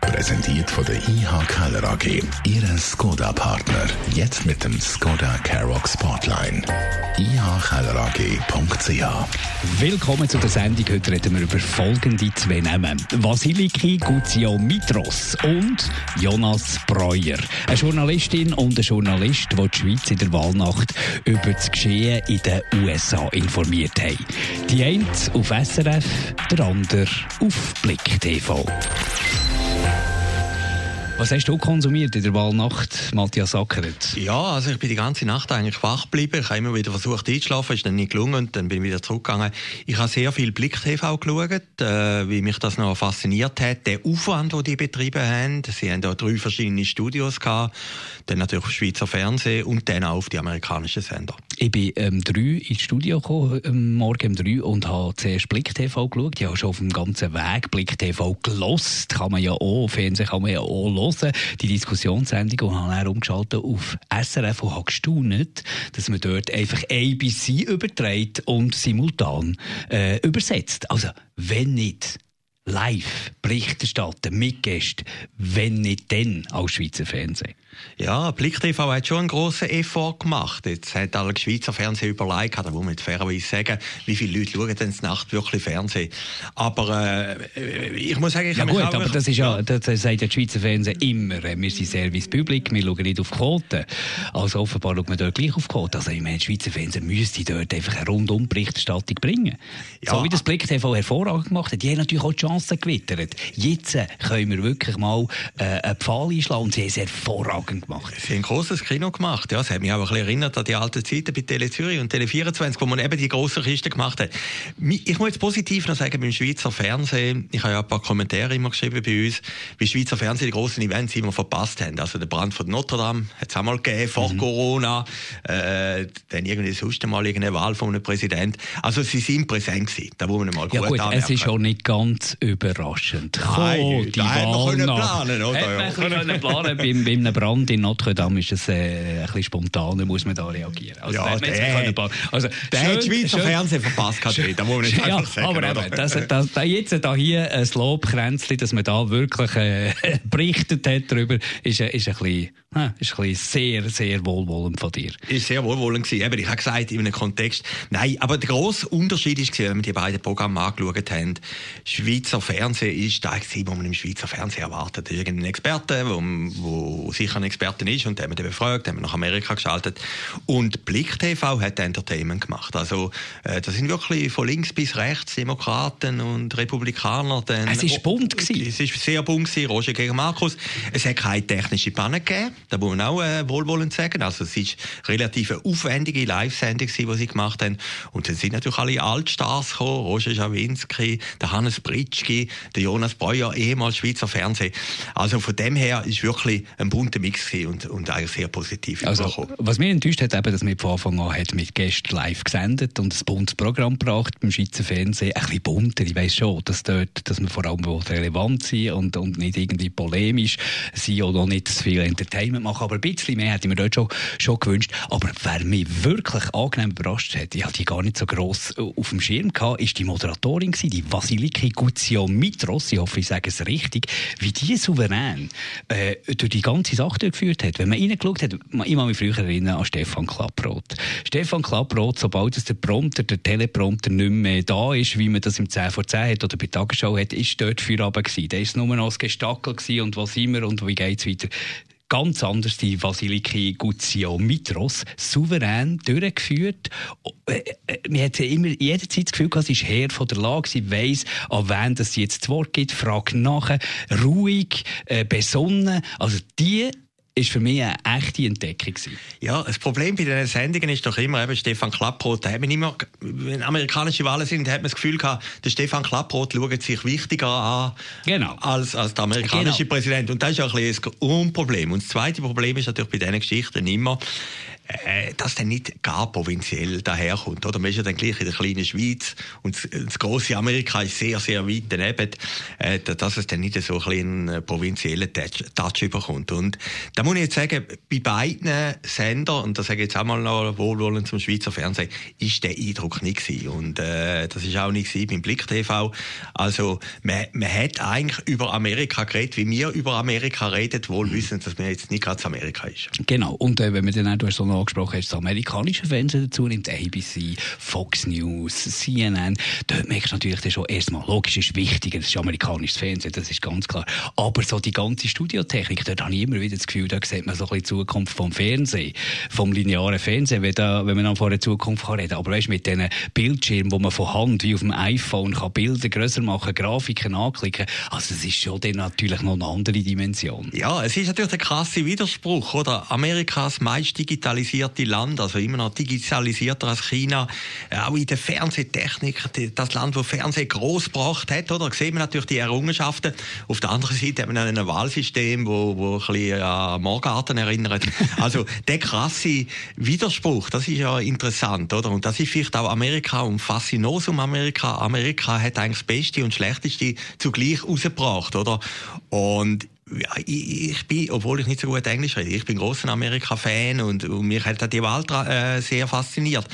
Präsentiert von der IH Keller AG. Ihre Skoda-Partner. Jetzt mit dem Skoda Karoq Spotline. ihkellerag.ch Willkommen zu der Sendung. Heute reden wir über folgende zwei Namen. Vasiliki Guzio Mitros und Jonas Breuer. Eine Journalistin und ein Journalist, die die Schweiz in der Wahlnacht über das Geschehen in den USA informiert haben. Die eine auf SRF, der andere auf Blick TV. Was hast du konsumiert in der Wahlnacht, Matthias Ackeret? Ja, also ich bin die ganze Nacht eigentlich wach geblieben. Ich habe immer wieder versucht einzuschlafen, ist dann nicht gelungen und dann bin ich wieder zurückgegangen. Ich habe sehr viel Blick TV geschaut, äh, wie mich das noch fasziniert hat. Der Aufwand, den die betrieben haben. Sie haben da drei verschiedene Studios gehabt, dann natürlich auf Schweizer Fernsehen und dann auch auf die amerikanischen Sender. Ich bin ähm, drei ins Studio gekommen, ähm, morgen um drei und habe zuerst Blick TV geschaut. Ich habe schon auf dem ganzen Weg Blick TV gelost. Kann man ja auch, Fernsehen kann man ja auch hören hören, die Diskussionssendung, und habe dann umgeschaltet auf SRF und habe gestaunt, dass man dort einfach ABC überträgt und simultan äh, übersetzt. Also, wenn nicht live Bericht erstatten mit Gästen, wenn nicht dann als Schweizer Fernsehen. Ja, Blick TV hat schon einen grossen Effort gemacht. Jetzt hat alle Schweizer Fernsehen überlegt, da muss man fairerweise sagen, wie viele Leute schauen denn Nacht wirklich Fernsehen. Aber äh, ich muss sagen, ich ja gut, aber das ist ja, das sagt der Schweizer Fernsehen immer, wir sind Service Public, wir schauen nicht auf Quoten. Also offenbar schaut man dort gleich auf Quoten. Also ich meine, der Schweizer Fernsehen müsste dort einfach eine rundum Berichterstattung bringen. Ja. So wie das Blick TV hervorragend gemacht hat. Die haben natürlich auch die Chancen gewittert. Jetzt können wir wirklich mal äh, einen Pfahl einschlagen und sie haben es hervorragend gemacht. Sie haben ein grosses Kino gemacht. Ja, das hat mich auch ein bisschen erinnert an die alten Zeiten bei Tele Zürich und Tele 24, wo man eben die grossen Kisten gemacht hat. Ich muss jetzt positiv noch sagen, beim Schweizer Fernsehen, ich habe ja ein paar Kommentare immer geschrieben bei uns, wie Schweizer Fernsehen die grossen Events immer verpasst haben. Also der Brand von Notre Dame hat es auch mal gegeben, vor mhm. Corona, äh, dann irgendwie sonst mal irgendeine Wahl von einem Präsident. Also sie sind präsent gewesen. Da muss man mal ja, gut, es ist auch nicht ganz überraschend. Nein, oh, die Wahl können planen, oder? Hätte man können planen beim, bei einem Brand in Notre Dame ist es äh, ein bisschen spontaner, muss man da reagieren. Also, ja, der, der, also, der schön, hat Schweizer Fernsehen verpasst, schön, da muss man nicht ja, sagen. Aber eben, das, das, das, jetzt da hier ein Lobkränzchen, dass man da wirklich äh, berichtet hat darüber, ist, ist ein bisschen Ah, ist ein sehr, sehr wohlwollend von dir. Ist sehr wohlwollend gewesen. Eben, ich habe gesagt, in einem Kontext, nein, aber der grosse Unterschied ist, wenn wir die beiden Programme angeschaut haben, Schweizer Fernsehen ist da gewesen, wo man im Schweizer Fernsehen erwartet. Irgendein Experte, wo, wo sicher ein Experte ist und den haben wir befragt, haben wir nach Amerika geschaltet. Und Blick TV hat Entertainment gemacht. Also, äh, das sind wirklich von links bis rechts Demokraten und Republikaner. Dann, es war bunt. Gewesen. Es war sehr bunt, gewesen, Roger gegen Markus. Es hat keine technische Panne gegeben. Da muss man auch äh, wohlwollend sagen. Also es ist relativ eine aufwendige Live-Sendung, die sie gemacht haben. Und dann sind natürlich alle Altstars gekommen. Roger Schawinski, der Hannes Britschki, der Jonas Breuer, ehemals Schweizer Fernsehen. Also von dem her ist wirklich ein bunter Mix und, und eigentlich sehr positiv also, Was mich enttäuscht hat, eben, dass man von Anfang an hat mit Gästen live gesendet und ein buntes Programm gebracht beim Schweizer Fernsehen. Ein bisschen bunter, ich weiss schon, dass, dort, dass man vor allem relevant sein und, und nicht irgendwie polemisch sein oder nicht zu viel Entertainment Entertainment machen. Aber ein bisschen mehr hätte ich mir dort schon, schon gewünscht. Aber wer mich wirklich angenehm überrascht hat, ich hatte die gar nicht so gross äh, auf dem Schirm gehabt, ist die Moderatorin gewesen, die Vasiliki Mitros. Ich hoffe, ich sage es richtig. Wie die souverän äh, durch die ganze Sache durchgeführt hat. Wenn man reingeschaut hat, ich kann mich früher erinnern an Stefan Klapproth. Stefan Klapproth, sobald es der Prompter, der Teleprompter nicht mehr da ist, wie man das im 10 vor 10 hat oder bei Tagesschau hat, ist dort für gewesen. Der ist nur noch das Gestackel und was immer und wie geht's weiter ganz anders die Vasiliki Guzio Mitros souverän durchgeführt. Äh, äh, man hat immer jederzeit das Gefühl, sie ist Herr von der Lage, sie weiss, an wen das jetzt das Wort gibt, fragt nachher, ruhig, äh, besonnen. Also die ist für mich eine echte Entdeckung. Ja, das Problem bei diesen Sendungen ist doch immer, eben Stefan Klapproth, da hat man immer, wenn amerikanische Wahlen sind, hat man das Gefühl gehabt, der Stefan Klapproth schaut sich wichtiger an genau. als, als der amerikanische genau. Präsident. Und das ist auch ein, ein Problem. Und das zweite Problem ist natürlich bei diesen Geschichten immer, äh, dass der nicht gar provinziell daherkommt. Oder? Man ist ja dann gleich in der kleinen Schweiz und das, das große Amerika ist sehr, sehr weit daneben, äh, dass es dann nicht so einen äh, provinziellen Touch, Touch überkommt. Und da muss ich jetzt sagen, bei beiden Sendern, und das sage ich jetzt auch mal noch wohlwollend zum Schweizer Fernsehen, ist der Eindruck nicht gewesen. Und äh, das ist auch nicht gewesen beim Blick TV. Also man, man hat eigentlich über Amerika geredet, wie wir über Amerika reden, wohl wissen, dass man jetzt nicht gerade Amerika ist. Genau. Und äh, wenn man dann auch, so noch angesprochen hast, das amerikanische Fernsehen dazu nimmt, ABC, Fox News, CNN, dort merkst du natürlich schon erstmal, logisch ist wichtiger, das ist amerikanisches Fernsehen, das ist ganz klar. Aber so die ganze Studiotechnik, dort habe ich immer wieder das Gefühl, da sieht man so ein bisschen die Zukunft vom Fernsehen, vom linearen Fernsehen, wenn, da, wenn man von der Zukunft kann reden. Aber weißt, mit diesen Bildschirmen, wo man von Hand wie auf dem iPhone kann Bilder grösser machen, Grafiken anklicken, also das ist schon natürlich noch eine andere Dimension. Ja, es ist natürlich der krasse Widerspruch, oder? Amerikas meist digitalisierte Land, also immer noch digitalisierter als China, auch in der Fernsehtechnik, das Land, wo Fernsehen groß gebracht hat, oder? Da sehen wir natürlich die Errungenschaften. Auf der anderen Seite haben wir ein Wahlsystem, wo, wo ein bisschen an Morgarten erinnert. Also, der krasse Widerspruch, das ist ja interessant, oder? Und das ist vielleicht auch Amerika und Faszinosum Amerika. Amerika hat eigentlich das Beste und Schlechteste zugleich rausgebracht, oder? Und ja, ich, ich, bin, obwohl ich nicht so gut Englisch rede, ich bin großer Amerika-Fan und, und mich hat die Wahl äh, sehr fasziniert.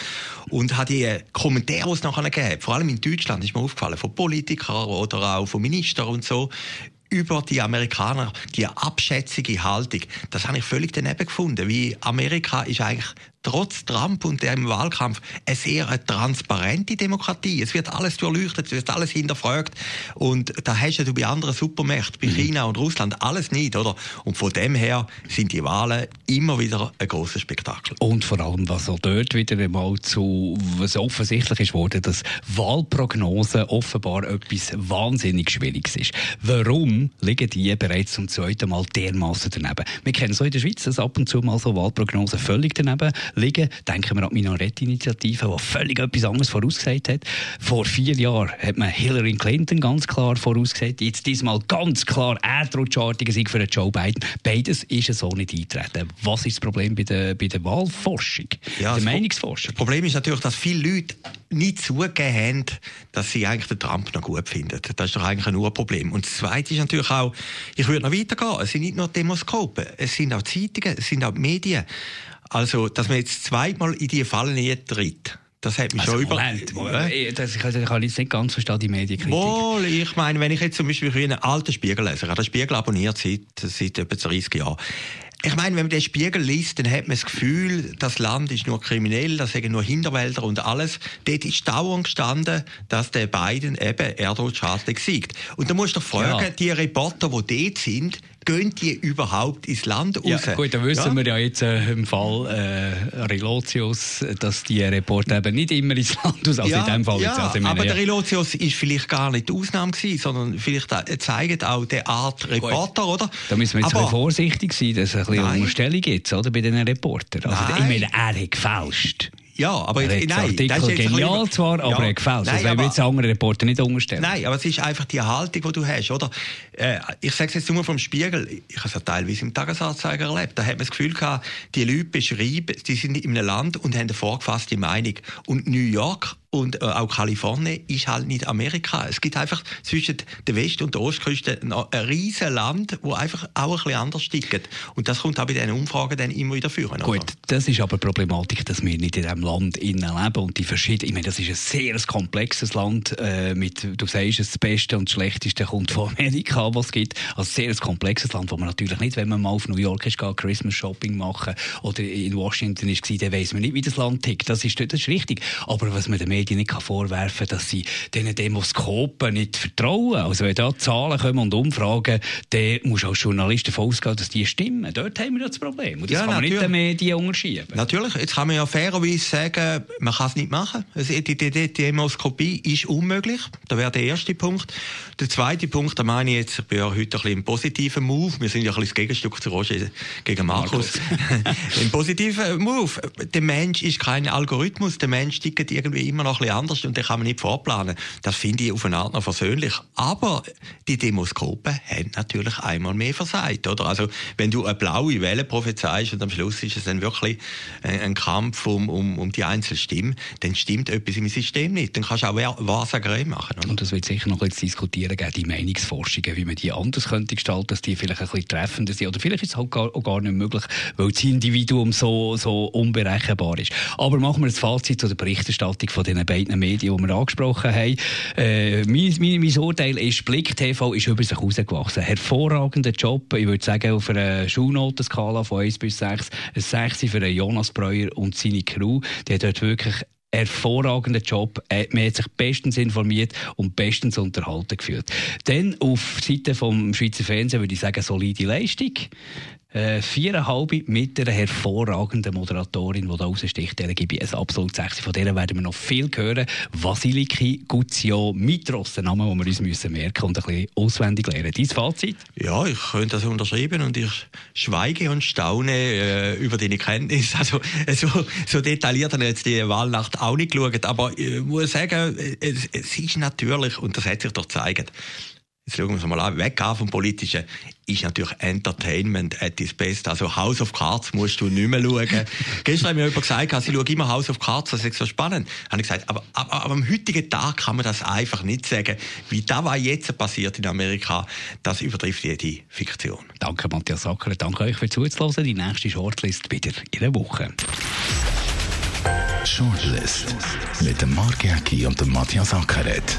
Und hat die Kommentare, die es nachher gegeben vor allem in Deutschland, ist mir aufgefallen, von Politikern oder auch von Ministern und so, über die Amerikaner, die abschätzige Haltung, das habe ich völlig daneben gefunden. Wie Amerika ist eigentlich trotz Trump und dem Wahlkampf eine sehr transparente Demokratie. Es wird alles durchleuchtet, es wird alles hinterfragt. Und da hast du bei anderen Supermächten, bei mhm. China und Russland, alles nicht, oder? Und von dem her sind die Wahlen immer wieder ein großes Spektakel. Und vor allem, was auch dort wieder einmal zu, was offensichtlich ist worden, dass Wahlprognosen offenbar etwas wahnsinnig Schwieriges ist. Warum liegen die bereits zum zweiten Mal dermaßen daneben? Wir kennen so in der Schweiz, dass ab und zu mal so Wahlprognosen völlig daneben liegen. Denken wir an die Minarett-Initiative, die völlig etwas anderes vorausgesagt hat. Vor vier Jahren hat man Hillary Clinton ganz klar vorausgesagt. Jetzt diesmal ganz klar erdrutschartige Sieg für Joe Biden. Beides ist so nicht eintreten. Was ist das Problem bei der, bei der Wahlforschung, ja, der Meinungsforschung? Das Problem ist natürlich, dass viele Leute nicht zugegeben haben, dass sie eigentlich den Trump noch gut finden. Das ist doch eigentlich ein Urproblem. Und das Zweite ist natürlich auch, ich würde noch weitergehen, es sind nicht nur Demoskopen, es sind auch Zeitungen, es sind auch Medien. Also, dass man jetzt zweimal in diese Falle nicht tritt. Das hat mich also, schon über... Ja? Das, ich, kann jetzt nicht ganz verstehen, die Medienkritik. Wohl, ich meine, wenn ich jetzt zum Beispiel einen alten Spiegel lese, ich habe den Spiegel abonniert seit, seit etwa 30 Jahren, ich meine, wenn man den Spiegel liest, dann hat man das Gefühl, das Land ist nur kriminell, das sind nur Hinterwälder und alles. Dort ist dauernd gestanden, dass der Biden eben Erdrutsch siegt. Und da musst du fragen, ja. die Reporter, die dort sind, gehen die überhaupt ins Land raus? Ja, gut, dann wissen ja. wir ja jetzt äh, im Fall äh, Relotius, dass die Reporter eben nicht immer ins Land raus, also ja, in dem Fall ja, jetzt. Also aber der Relotius ist vielleicht gar nicht die Ausnahme gewesen, sondern vielleicht zeigt auch die Art Reporter, gut. oder? Da müssen wir jetzt aber, ein vorsichtig sein, dass es ein bisschen Unterstellung gibt, oder, bei den Reportern. Also, ich meine, er hat gefälscht. Ja, aber er jetzt, nein, Artikel das ist genial bisschen, zwar, aber ja, er gefällt. Das wollen wir jetzt anderen Reporter nicht unterstellen. Nein, aber es ist einfach die Haltung, die du hast, oder? Äh, ich sage es jetzt nur vom Spiegel. Ich habe es ja teilweise im Tagesanzeiger erlebt. Da hat man das Gefühl gehabt, die Leute beschreiben, die sind in einem Land und haben eine vorgefasste Meinung. Und New York und äh, auch Kalifornien ist halt nicht Amerika. Es gibt einfach zwischen der West- und der Ostküste ein, ein riesiges Land, wo einfach auch ein bisschen anders tickt. Und das kommt auch bei diesen Umfragen dann immer wieder führen. Gut, oder? das ist aber Problematik, dass wir nicht in diesem Land leben und die verschiedenen, ich meine, das ist ein sehr komplexes Land äh, mit, du sagst, das Beste und das Schlechteste kommt von Amerika, was es gibt. Also ein sehr komplexes Land, wo man natürlich nicht, wenn man mal auf New York ist, geht, Christmas Shopping machen oder in Washington ist, dann weiss man nicht, wie das Land tickt. Das ist, das ist richtig. Aber was man den nicht vorwerfen kann, dass sie diesen Demoskopen nicht vertrauen. Also wenn da Zahlen kommen und Umfragen, dann muss du als Journalist davon ausgehen, dass die stimmen. Dort haben wir das Problem. Und das ja, kann man natürlich. nicht den Medien unterschieben. Natürlich. Jetzt kann man ja fairerweise sagen, man kann es nicht machen. Die, die, die Demoskopie ist unmöglich. Das wäre der erste Punkt. Der zweite Punkt, da meine ich jetzt, ich bin ja heute ein bisschen im positiven Move. Wir sind ja ein bisschen das Gegenstück zu Roger gegen Markus. Markus. Im positiven Move. Der Mensch ist kein Algorithmus. Der Mensch tickt irgendwie immer noch ein bisschen anders und den kann man nicht vorplanen. Das finde ich auf eine Art noch versöhnlich. Aber die Demoskopen haben natürlich einmal mehr versagt, oder? Also, wenn du eine blaue Welle prophezeist und am Schluss ist es dann wirklich ein Kampf um, um, um die Einzelstimme, dann stimmt etwas im System nicht. Dann kannst du auch Wahrsagerei machen. Oder? Und das wird sicher noch ein bisschen diskutieren geben, die Meinungsforschungen, wie man die anders könnte gestalten, dass die vielleicht ein bisschen treffender sind. Oder vielleicht ist es halt gar, auch gar nicht möglich, weil das Individuum so, so unberechenbar ist. Aber machen wir das Fazit zu der Berichterstattung von den beiden Medien, die wir angesprochen haben. Äh, mein, mein, mein Urteil ist, Blick TV ist über sich herausgewachsen. Hervorragender Job. Ich würde sagen, auf einer Schulnotenskala von 1 bis 6, ein 6 für Jonas Breuer und seine Crew. Die hat dort wirklich hervorragenden Job. Äh, man hat sich bestens informiert und bestens unterhalten geführt. Dann auf Seite vom Schweizer Fernsehen würde ich sagen, solide Leistung. Äh, viereinhalb mit einer hervorragenden Moderatorin, die da raussticht. Der gebe ich ein absolut sechs. Von der werden wir noch viel hören. Vasiliki Guzio Mitros, der Name, den wir uns müssen merken und ein bisschen auswendig lernen. Dein Fazit? Ja, ich könnte das unterschreiben und ich schweige und staune äh, über deine Kenntnis. Also so, so detailliert habe ich jetzt die Wahlnacht auch nicht geschaut, aber ich muss sagen, es, es ist natürlich, und das hat sich doch gezeigt, jetzt schauen wir uns mal an, weg vom Politischen, ist natürlich Entertainment at its best. Also House of Cards musst du nicht mehr schauen. Gestern hat mir jemand gesagt, sie schaue immer House of Cards, das ist so spannend. Habe ich gesagt, aber, aber, aber, am heutigen Tag kann man das einfach nicht sagen. Wie das, was jetzt passiert in Amerika, das übertrifft jede Fiktion. Danke, Matthias Sacker. Danke euch für zuzuhören. Die nächste Shortlist wieder in der Woche. Shortlist mit dem Mark Jäcki und dem Matthias Ackeret